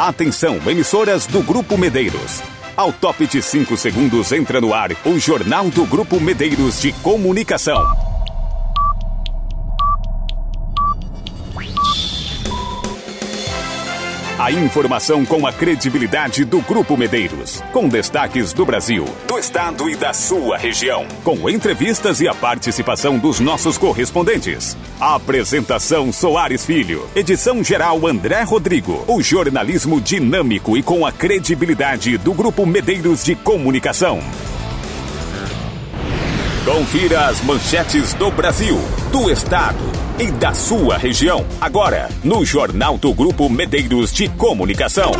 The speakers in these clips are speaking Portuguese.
Atenção, emissoras do Grupo Medeiros. Ao top de 5 segundos entra no ar o Jornal do Grupo Medeiros de Comunicação. A informação com a credibilidade do Grupo Medeiros. Com destaques do Brasil, do estado e da sua região. Com entrevistas e a participação dos nossos correspondentes. A apresentação Soares Filho. Edição geral André Rodrigo. O jornalismo dinâmico e com a credibilidade do Grupo Medeiros de Comunicação. Confira as manchetes do Brasil, do estado e da sua região. Agora, no Jornal do Grupo Medeiros de Comunicação.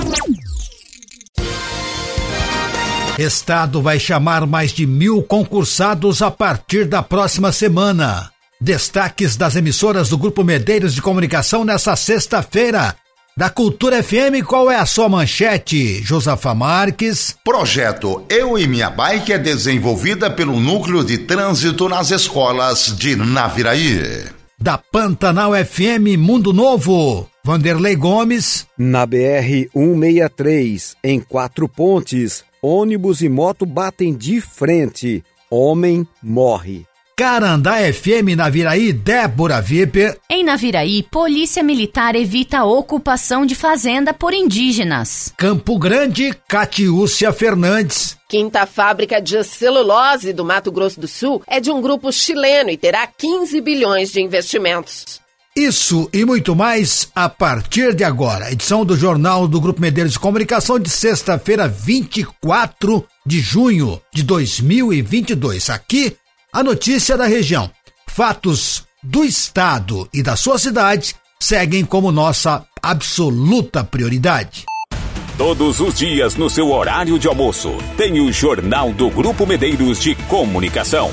Estado vai chamar mais de mil concursados a partir da próxima semana. Destaques das emissoras do Grupo Medeiros de Comunicação nessa sexta-feira. Da Cultura FM, qual é a sua manchete, Josafa Marques? Projeto Eu e Minha Bike é desenvolvida pelo Núcleo de Trânsito nas Escolas de Naviraí. Da Pantanal FM Mundo Novo, Vanderlei Gomes. Na BR 163, em Quatro Pontes, ônibus e moto batem de frente. Homem morre. Carandá FM Naviraí, Débora Viper. Em Naviraí, Polícia Militar evita a ocupação de fazenda por indígenas. Campo Grande, Catiúcia Fernandes. Quinta fábrica de celulose do Mato Grosso do Sul é de um grupo chileno e terá 15 bilhões de investimentos. Isso e muito mais a partir de agora. Edição do Jornal do Grupo Medeiros de Comunicação de sexta-feira, 24 de junho de 2022. Aqui a notícia da região. Fatos do estado e da sua cidade seguem como nossa absoluta prioridade. Todos os dias no seu horário de almoço, tem o Jornal do Grupo Medeiros de Comunicação.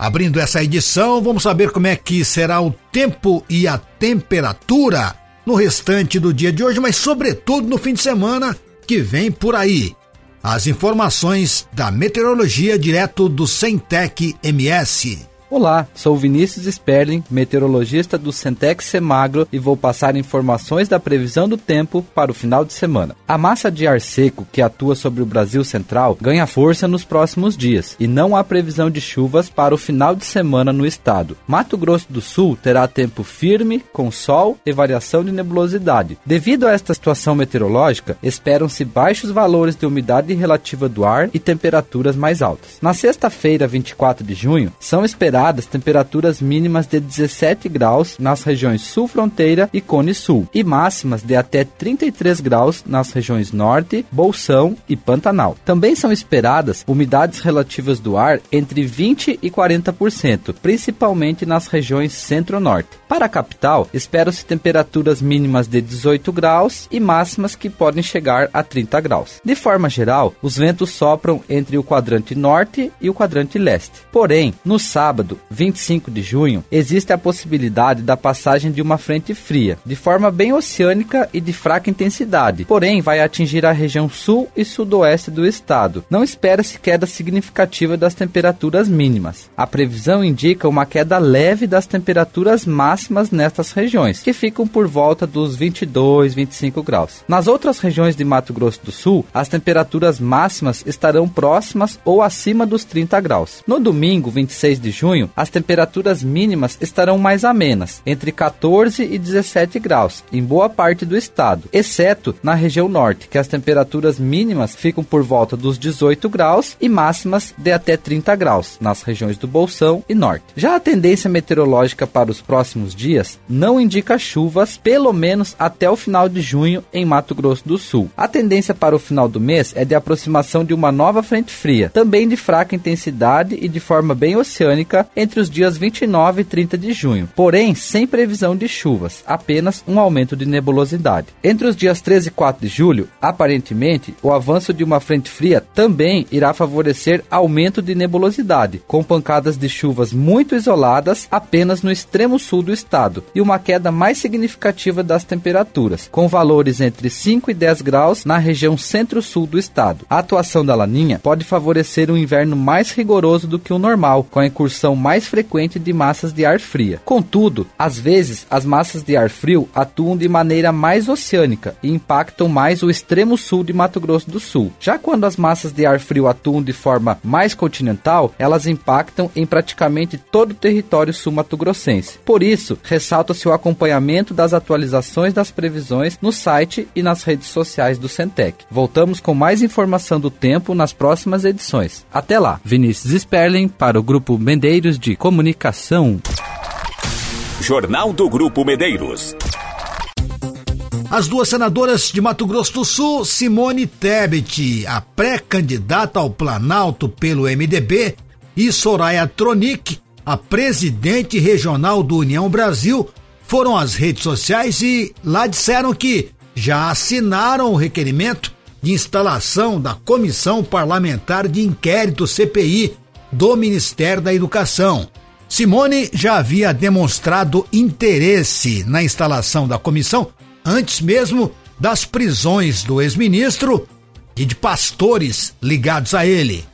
Abrindo essa edição, vamos saber como é que será o tempo e a temperatura no restante do dia de hoje, mas sobretudo no fim de semana que vem por aí. As informações da meteorologia direto do Centec MS. Olá, sou Vinícius Sperling, meteorologista do Centex Semagro e vou passar informações da previsão do tempo para o final de semana. A massa de ar seco que atua sobre o Brasil Central ganha força nos próximos dias e não há previsão de chuvas para o final de semana no estado. Mato Grosso do Sul terá tempo firme, com sol e variação de nebulosidade. Devido a esta situação meteorológica, esperam-se baixos valores de umidade relativa do ar e temperaturas mais altas. Na sexta-feira, 24 de junho, são esperadas temperaturas mínimas de 17 graus nas regiões sul fronteira e cone sul, e máximas de até 33 graus nas regiões norte, Bolsão e Pantanal. Também são esperadas umidades relativas do ar entre 20 e 40%, principalmente nas regiões centro-norte. Para a capital, esperam-se temperaturas mínimas de 18 graus e máximas que podem chegar a 30 graus. De forma geral, os ventos sopram entre o quadrante norte e o quadrante leste. Porém, no sábado, sábado, 25 de junho, existe a possibilidade da passagem de uma frente fria, de forma bem oceânica e de fraca intensidade, porém vai atingir a região sul e sudoeste do estado. Não espera-se queda significativa das temperaturas mínimas. A previsão indica uma queda leve das temperaturas máximas nestas regiões, que ficam por volta dos 22, 25 graus. Nas outras regiões de Mato Grosso do Sul, as temperaturas máximas estarão próximas ou acima dos 30 graus. No domingo, 26 de junho, junho, as temperaturas mínimas estarão mais amenas, entre 14 e 17 graus, em boa parte do estado, exceto na região norte, que as temperaturas mínimas ficam por volta dos 18 graus e máximas de até 30 graus, nas regiões do Bolsão e norte. Já a tendência meteorológica para os próximos dias não indica chuvas, pelo menos até o final de junho em Mato Grosso do Sul. A tendência para o final do mês é de aproximação de uma nova frente fria, também de fraca intensidade e de forma bem oceânica entre os dias 29 e 30 de junho, porém sem previsão de chuvas, apenas um aumento de nebulosidade. Entre os dias 13 e 4 de julho, aparentemente, o avanço de uma frente fria também irá favorecer aumento de nebulosidade, com pancadas de chuvas muito isoladas apenas no extremo sul do estado e uma queda mais significativa das temperaturas, com valores entre 5 e 10 graus na região centro-sul do estado. A atuação da laninha pode favorecer um inverno mais rigoroso do que o normal, com a incursão mais frequente de massas de ar fria. Contudo, às vezes as massas de ar frio atuam de maneira mais oceânica e impactam mais o extremo sul de Mato Grosso do Sul. Já quando as massas de ar frio atuam de forma mais continental, elas impactam em praticamente todo o território sul-mato-grossense. Por isso, ressalta-se o acompanhamento das atualizações das previsões no site e nas redes sociais do Centec. Voltamos com mais informação do tempo nas próximas edições. Até lá, Vinícius Sperling para o Grupo De Comunicação. Jornal do Grupo Medeiros. As duas senadoras de Mato Grosso do Sul, Simone Tebet, a pré-candidata ao Planalto pelo MDB, e Soraya Tronic, a presidente regional do União Brasil, foram às redes sociais e lá disseram que já assinaram o requerimento de instalação da Comissão Parlamentar de Inquérito CPI do Ministério da Educação. Simone já havia demonstrado interesse na instalação da comissão antes mesmo das prisões do ex-ministro e de pastores ligados a ele.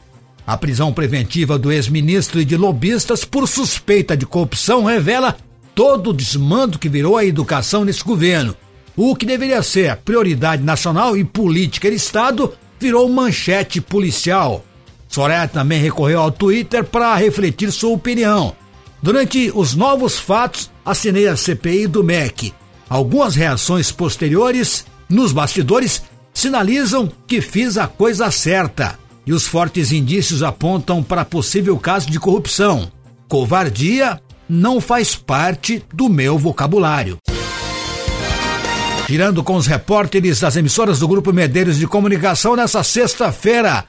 A prisão preventiva do ex-ministro e de lobistas por suspeita de corrupção revela todo o desmando que virou a educação nesse governo. O que deveria ser prioridade nacional e política de Estado virou manchete policial. Soraya também recorreu ao Twitter para refletir sua opinião. Durante os novos fatos, assinei a CPI do MEC Algumas reações posteriores, nos bastidores, sinalizam que fiz a coisa certa e os fortes indícios apontam para possível caso de corrupção. Covardia não faz parte do meu vocabulário. Girando com os repórteres das emissoras do Grupo Medeiros de Comunicação nessa sexta-feira.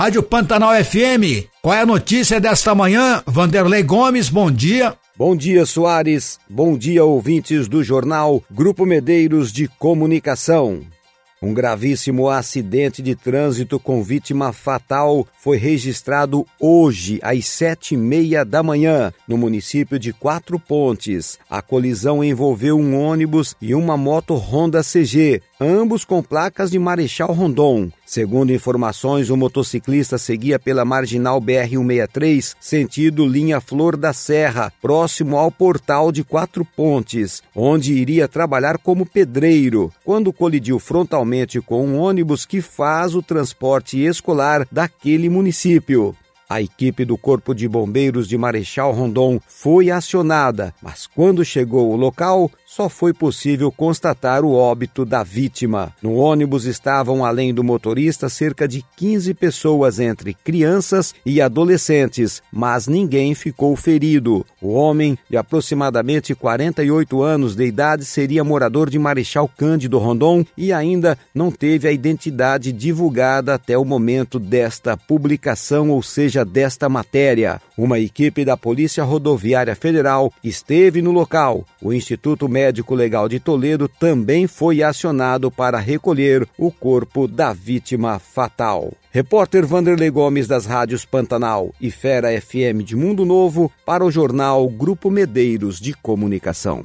Rádio Pantanal FM. Qual é a notícia desta manhã? Vanderlei Gomes, bom dia. Bom dia, Soares. Bom dia, ouvintes do jornal Grupo Medeiros de Comunicação. Um gravíssimo acidente de trânsito com vítima fatal foi registrado hoje às sete e meia da manhã no município de Quatro Pontes. A colisão envolveu um ônibus e uma moto Honda CG, ambos com placas de Marechal Rondon. Segundo informações, o motociclista seguia pela marginal BR-163, sentido linha Flor da Serra, próximo ao portal de Quatro Pontes, onde iria trabalhar como pedreiro, quando colidiu frontalmente com um ônibus que faz o transporte escolar daquele município. A equipe do Corpo de Bombeiros de Marechal Rondon foi acionada, mas quando chegou ao local, só foi possível constatar o óbito da vítima. No ônibus estavam, além do motorista, cerca de 15 pessoas entre crianças e adolescentes, mas ninguém ficou ferido. O homem, de aproximadamente 48 anos de idade, seria morador de Marechal Cândido Rondon e ainda não teve a identidade divulgada até o momento desta publicação, ou seja, desta matéria. Uma equipe da Polícia Rodoviária Federal esteve no local. O Instituto Médico Legal de Toledo também foi acionado para recolher o corpo da vítima fatal. Repórter Vanderlei Gomes das rádios Pantanal e Fera FM de Mundo Novo para o jornal Grupo Medeiros de Comunicação.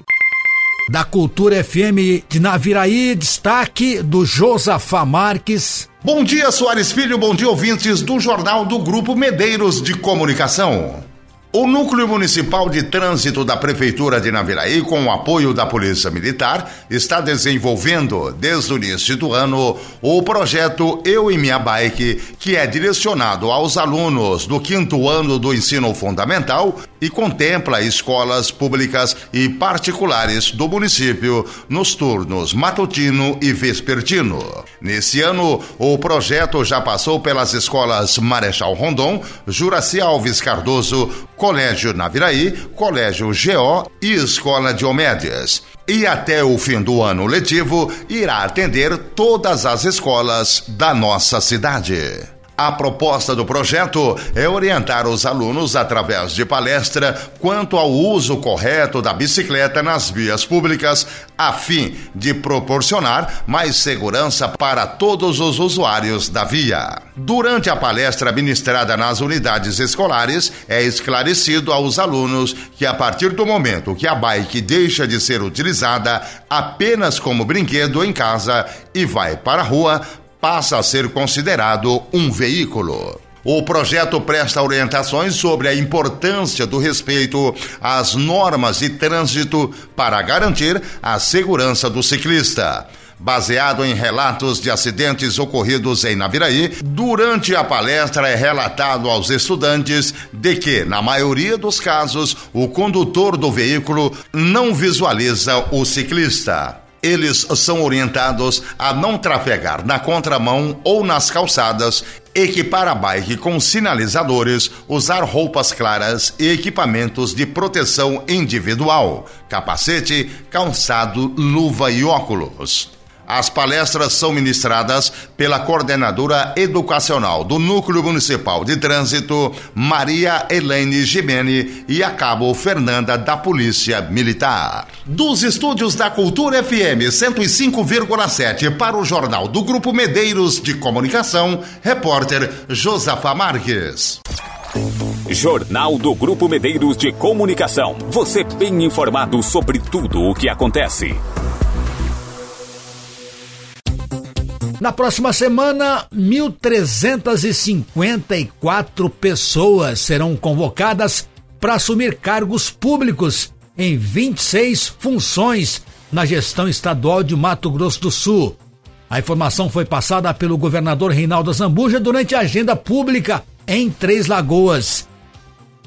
Da Cultura FM de Naviraí, destaque do Josafá Marques. Bom dia, Soares Filho, bom dia, ouvintes do Jornal do Grupo Medeiros de Comunicação. O Núcleo Municipal de Trânsito da Prefeitura de Naviraí, com o apoio da Polícia Militar, está desenvolvendo, desde o início do ano, o projeto Eu e Minha Bike, que é direcionado aos alunos do quinto ano do ensino fundamental e contempla escolas públicas e particulares do município nos turnos matutino e vespertino. Nesse ano, o projeto já passou pelas escolas Marechal Rondon, Juraci Alves Cardoso, Colégio Naviraí, Colégio GO e Escola de Omédias. E até o fim do ano letivo irá atender todas as escolas da nossa cidade. A proposta do projeto é orientar os alunos através de palestra quanto ao uso correto da bicicleta nas vias públicas, a fim de proporcionar mais segurança para todos os usuários da via. Durante a palestra ministrada nas unidades escolares, é esclarecido aos alunos que a partir do momento que a bike deixa de ser utilizada apenas como brinquedo em casa e vai para a rua, passa a ser considerado um veículo. O projeto presta orientações sobre a importância do respeito às normas de trânsito para garantir a segurança do ciclista baseado em relatos de acidentes ocorridos em Naviraí, durante a palestra é relatado aos estudantes de que, na maioria dos casos, o condutor do veículo não visualiza o ciclista eles são orientados a não trafegar na contramão ou nas calçadas, equipar a bike com sinalizadores, usar roupas claras e equipamentos de proteção individual, capacete, calçado, luva e óculos. As palestras são ministradas pela coordenadora educacional do Núcleo Municipal de Trânsito, Maria Helene Gimene, e a cabo Fernanda da Polícia Militar. Dos estúdios da Cultura FM 105,7 para o Jornal do Grupo Medeiros de Comunicação, repórter Josafa Marques. Jornal do Grupo Medeiros de Comunicação. Você bem informado sobre tudo o que acontece. Na próxima semana, 1.354 pessoas serão convocadas para assumir cargos públicos em 26 funções na gestão estadual de Mato Grosso do Sul. A informação foi passada pelo governador Reinaldo Zambuja durante a agenda pública em Três Lagoas.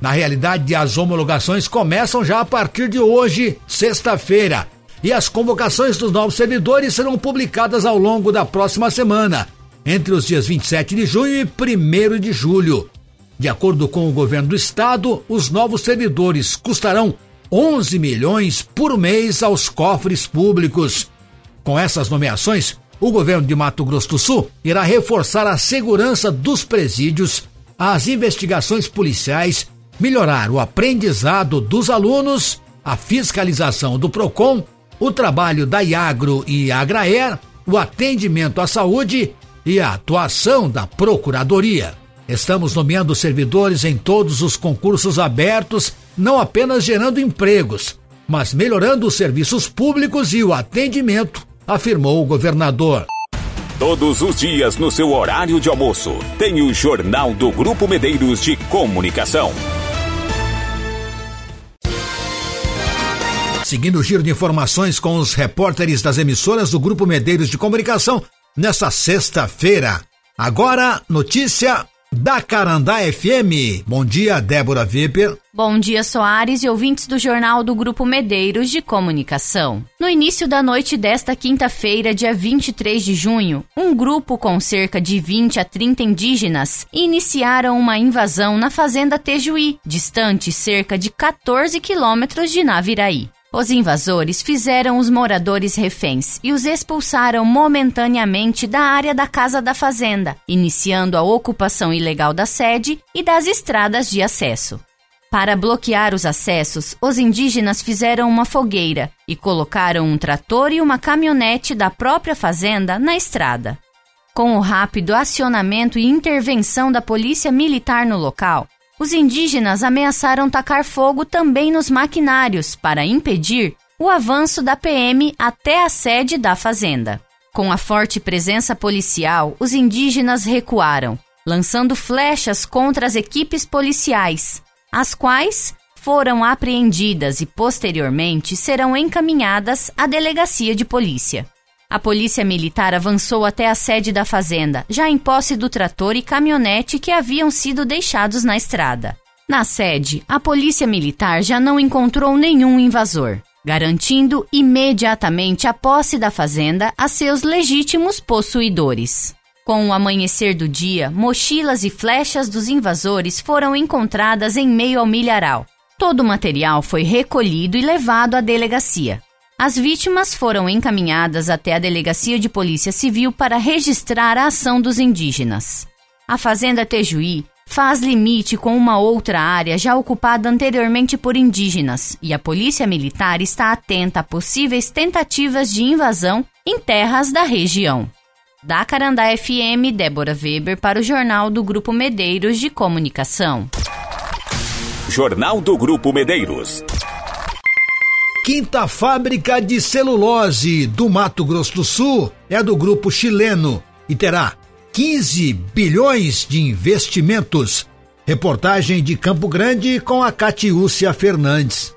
Na realidade, as homologações começam já a partir de hoje, sexta-feira e as convocações dos novos servidores serão publicadas ao longo da próxima semana, entre os dias 27 de junho e 1 de julho. De acordo com o governo do estado, os novos servidores custarão 11 milhões por mês aos cofres públicos. Com essas nomeações, o governo de Mato Grosso do Sul irá reforçar a segurança dos presídios, as investigações policiais, melhorar o aprendizado dos alunos, a fiscalização do PROCON o trabalho da Iagro e Agraer, o atendimento à saúde e a atuação da Procuradoria. Estamos nomeando servidores em todos os concursos abertos, não apenas gerando empregos, mas melhorando os serviços públicos e o atendimento, afirmou o governador. Todos os dias no seu horário de almoço, tem o Jornal do Grupo Medeiros de Comunicação. Seguindo o giro de informações com os repórteres das emissoras do Grupo Medeiros de Comunicação nesta sexta-feira. Agora, notícia da Carandá FM. Bom dia, Débora Weber. Bom dia, Soares e ouvintes do Jornal do Grupo Medeiros de Comunicação. No início da noite desta quinta-feira, dia 23 de junho, um grupo com cerca de 20 a 30 indígenas iniciaram uma invasão na fazenda Tejuí, distante cerca de 14 quilômetros de Naviraí. Os invasores fizeram os moradores reféns e os expulsaram momentaneamente da área da Casa da Fazenda, iniciando a ocupação ilegal da sede e das estradas de acesso. Para bloquear os acessos, os indígenas fizeram uma fogueira e colocaram um trator e uma caminhonete da própria fazenda na estrada. Com o rápido acionamento e intervenção da polícia militar no local, os indígenas ameaçaram tacar fogo também nos maquinários para impedir o avanço da PM até a sede da fazenda. Com a forte presença policial, os indígenas recuaram, lançando flechas contra as equipes policiais, as quais foram apreendidas e posteriormente serão encaminhadas à delegacia de polícia. A polícia militar avançou até a sede da fazenda, já em posse do trator e caminhonete que haviam sido deixados na estrada. Na sede, a polícia militar já não encontrou nenhum invasor, garantindo imediatamente a posse da fazenda a seus legítimos possuidores. Com o amanhecer do dia, mochilas e flechas dos invasores foram encontradas em meio ao milharal. Todo o material foi recolhido e levado à delegacia. As vítimas foram encaminhadas até a Delegacia de Polícia Civil para registrar a ação dos indígenas. A Fazenda Tejuí faz limite com uma outra área já ocupada anteriormente por indígenas e a Polícia Militar está atenta a possíveis tentativas de invasão em terras da região. Da Carandá FM, Débora Weber para o Jornal do Grupo Medeiros de Comunicação. Jornal do Grupo Medeiros. Quinta fábrica de celulose do Mato Grosso do Sul é do grupo chileno e terá 15 bilhões de investimentos. Reportagem de Campo Grande com a Catiúcia Fernandes.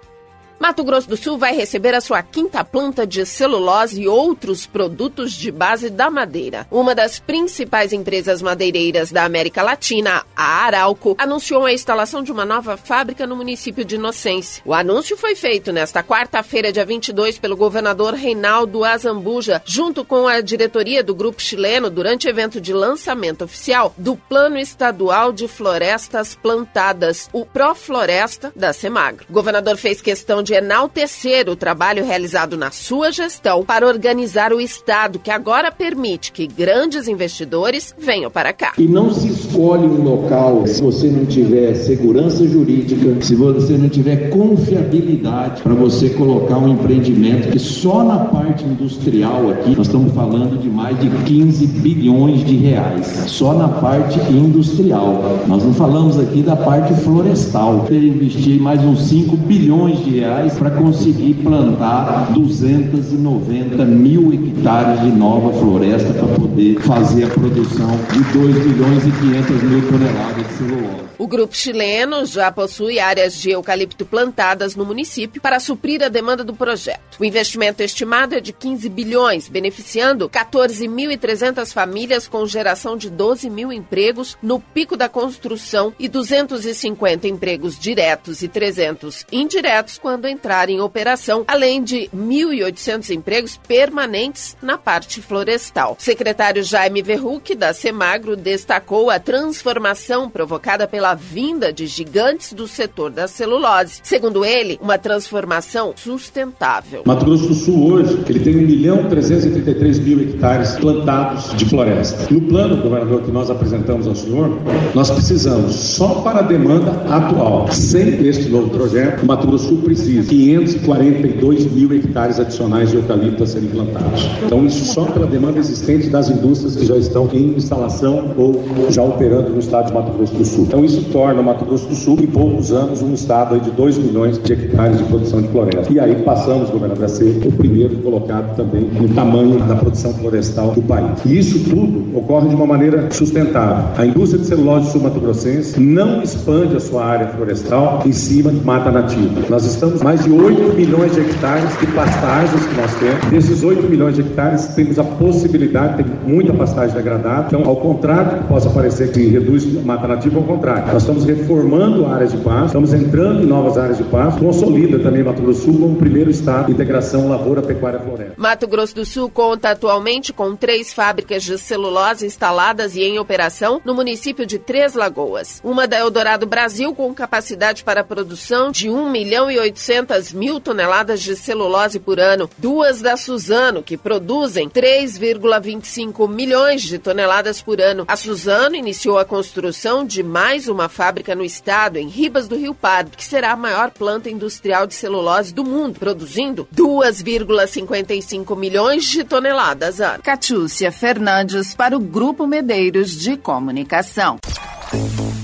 Mato Grosso do Sul vai receber a sua quinta planta de celulose e outros produtos de base da madeira. Uma das principais empresas madeireiras da América Latina, a Arauco, anunciou a instalação de uma nova fábrica no município de Inocência. O anúncio foi feito nesta quarta-feira, dia 22, pelo governador Reinaldo Azambuja, junto com a diretoria do grupo chileno, durante evento de lançamento oficial do Plano Estadual de Florestas Plantadas, o Profloresta da Semagro. O governador fez questão de de enaltecer o trabalho realizado na sua gestão para organizar o Estado, que agora permite que grandes investidores venham para cá. E não se escolhe um local se você não tiver segurança jurídica, se você não tiver confiabilidade para você colocar um empreendimento que só na parte industrial aqui nós estamos falando de mais de 15 bilhões de reais, só na parte industrial. Nós não falamos aqui da parte florestal. Ter investir mais uns 5 bilhões de reais para conseguir plantar 290 mil hectares de nova floresta para poder fazer a produção de 2 milhões e 500 mil toneladas de celulose. O grupo chileno já possui áreas de eucalipto plantadas no município para suprir a demanda do projeto. O investimento estimado é de 15 bilhões, beneficiando 14.300 famílias com geração de 12 mil empregos no pico da construção e 250 empregos diretos e 300 indiretos quando entrar em operação, além de 1.800 empregos permanentes na parte florestal. O secretário Jaime Verruc, da Semagro, destacou a transformação provocada pela vinda de gigantes do setor da celulose. Segundo ele, uma transformação sustentável. Mato Grosso do Sul hoje, ele tem 1 milhão 333 mil hectares plantados de floresta. No plano, governador, que nós apresentamos ao senhor, nós precisamos, só para a demanda atual, sem este novo projeto, o Mato Grosso do Sul precisa 542 mil hectares adicionais de eucalipto a serem plantados. Então, isso só pela demanda existente das indústrias que já estão em instalação ou já operando no estado de Mato Grosso do Sul. Então, isso torna o Mato Grosso do Sul, em poucos anos, um estado de 2 milhões de hectares de produção de floresta. E aí passamos, governador, a ser o primeiro colocado também no tamanho da produção florestal do país. E isso tudo ocorre de uma maneira sustentável. A indústria de celulose sul-mato-grossense não expande a sua área florestal em cima de mata nativa. Nós estamos mais de 8 milhões de hectares de pastagens que nós temos. Desses 8 milhões de hectares, temos a possibilidade, tem muita pastagem degradada. Então, ao contrário que possa parecer que reduz mata nativa, ao contrário. Nós estamos reformando áreas de pasto, estamos entrando em novas áreas de pasto, consolida também Mato Grosso do Sul como primeiro estado de integração lavoura, pecuária floresta. Mato Grosso do Sul conta atualmente com três fábricas de celulose instaladas e em operação no município de Três Lagoas. Uma da Eldorado Brasil com capacidade para produção de 1 milhão e 800 mil toneladas de celulose por ano. Duas da Suzano, que produzem 3,25 milhões de toneladas por ano. A Suzano iniciou a construção de mais uma uma fábrica no estado, em Ribas do Rio Pardo, que será a maior planta industrial de celulose do mundo, produzindo 2,55 milhões de toneladas ano. Catiúcia Fernandes para o Grupo Medeiros de Comunicação.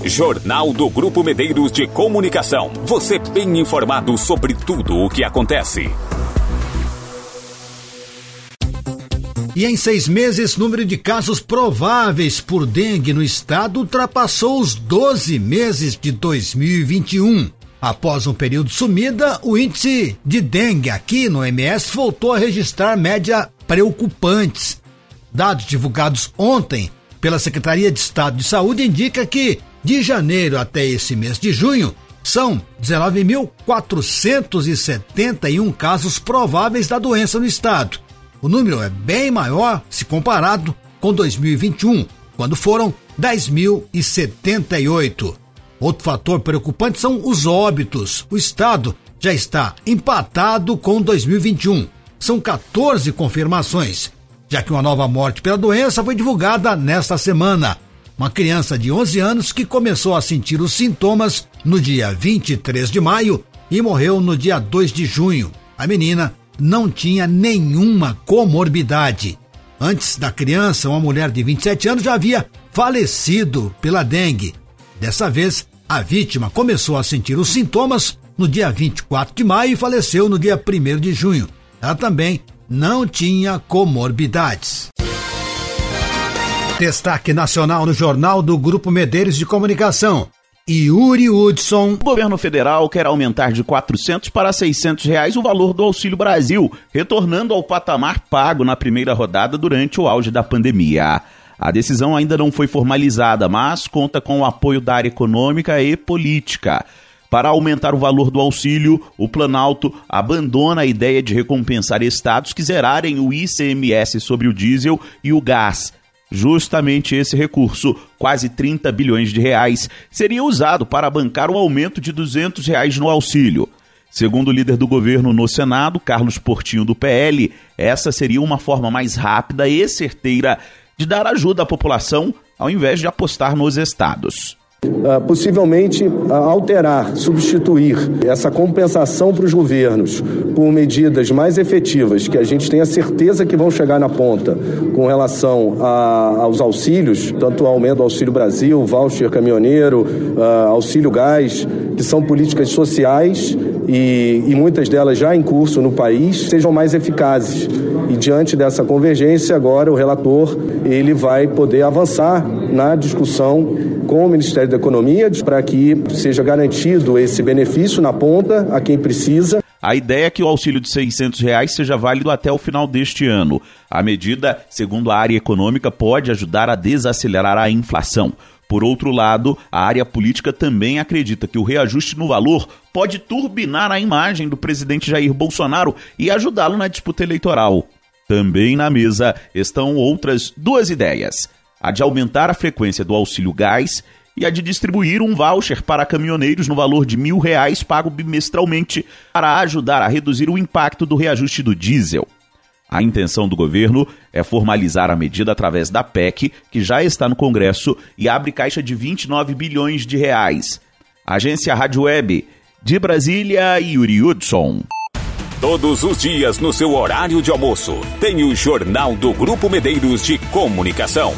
Jornal do Grupo Medeiros de Comunicação. Você bem informado sobre tudo o que acontece. E em seis meses, número de casos prováveis por dengue no estado ultrapassou os 12 meses de 2021. Após um período sumida, o índice de dengue aqui no MS voltou a registrar média preocupantes. Dados divulgados ontem pela Secretaria de Estado de Saúde indicam que, de janeiro até esse mês de junho, são 19.471 casos prováveis da doença no estado o número é bem maior se comparado com 2021, quando foram 10.078. Outro fator preocupante são os óbitos. O estado já está empatado com 2021. São 14 confirmações, já que uma nova morte pela doença foi divulgada nesta semana. Uma criança de 11 anos que começou a sentir os sintomas no dia 23 de maio e morreu no dia 2 de junho. A menina não tinha nenhuma comorbidade. Antes da criança, uma mulher de 27 anos já havia falecido pela dengue. Dessa vez, a vítima começou a sentir os sintomas no dia 24 de maio e faleceu no dia 1 de junho. Ela também não tinha comorbidades. Destaque nacional no Jornal do Grupo Medeiros de Comunicação. Yuri Hudson. O governo federal quer aumentar de 400 para 600 reais o valor do Auxílio Brasil, retornando ao patamar pago na primeira rodada durante o auge da pandemia. A decisão ainda não foi formalizada, mas conta com o apoio da área econômica e política. Para aumentar o valor do auxílio, o Planalto abandona a ideia de recompensar estados que zerarem o ICMS sobre o diesel e o gás Justamente esse recurso, quase 30 bilhões de reais, seria usado para bancar o aumento de 200 reais no auxílio. Segundo o líder do governo no Senado, Carlos Portinho do PL, essa seria uma forma mais rápida e certeira de dar ajuda à população ao invés de apostar nos estados. Uh, possivelmente uh, alterar, substituir essa compensação para os governos por medidas mais efetivas que a gente tenha certeza que vão chegar na ponta com relação a, aos auxílios, tanto o aumento do Auxílio Brasil, voucher caminhoneiro, uh, auxílio gás, que são políticas sociais e, e muitas delas já em curso no país, sejam mais eficazes. E diante dessa convergência, agora o relator ele vai poder avançar na discussão com o Ministério da Economia para que seja garantido esse benefício na ponta a quem precisa. A ideia é que o auxílio de 600 reais seja válido até o final deste ano. A medida, segundo a área econômica, pode ajudar a desacelerar a inflação. Por outro lado, a área política também acredita que o reajuste no valor pode turbinar a imagem do presidente Jair Bolsonaro e ajudá-lo na disputa eleitoral. Também na mesa estão outras duas ideias: a de aumentar a frequência do auxílio gás e a de distribuir um voucher para caminhoneiros no valor de mil reais pago bimestralmente para ajudar a reduzir o impacto do reajuste do diesel. A intenção do governo é formalizar a medida através da PEC, que já está no Congresso e abre caixa de 29 bilhões de reais. Agência Rádio Web, de Brasília, Yuri Hudson. Todos os dias no seu horário de almoço, tem o Jornal do Grupo Medeiros de Comunicação.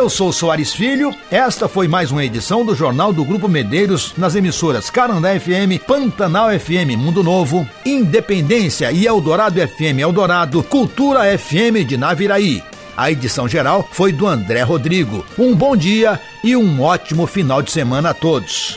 Eu sou Soares Filho. Esta foi mais uma edição do Jornal do Grupo Medeiros nas emissoras Carandá FM, Pantanal FM Mundo Novo, Independência e Eldorado FM Eldorado, Cultura FM de Naviraí. A edição geral foi do André Rodrigo. Um bom dia e um ótimo final de semana a todos.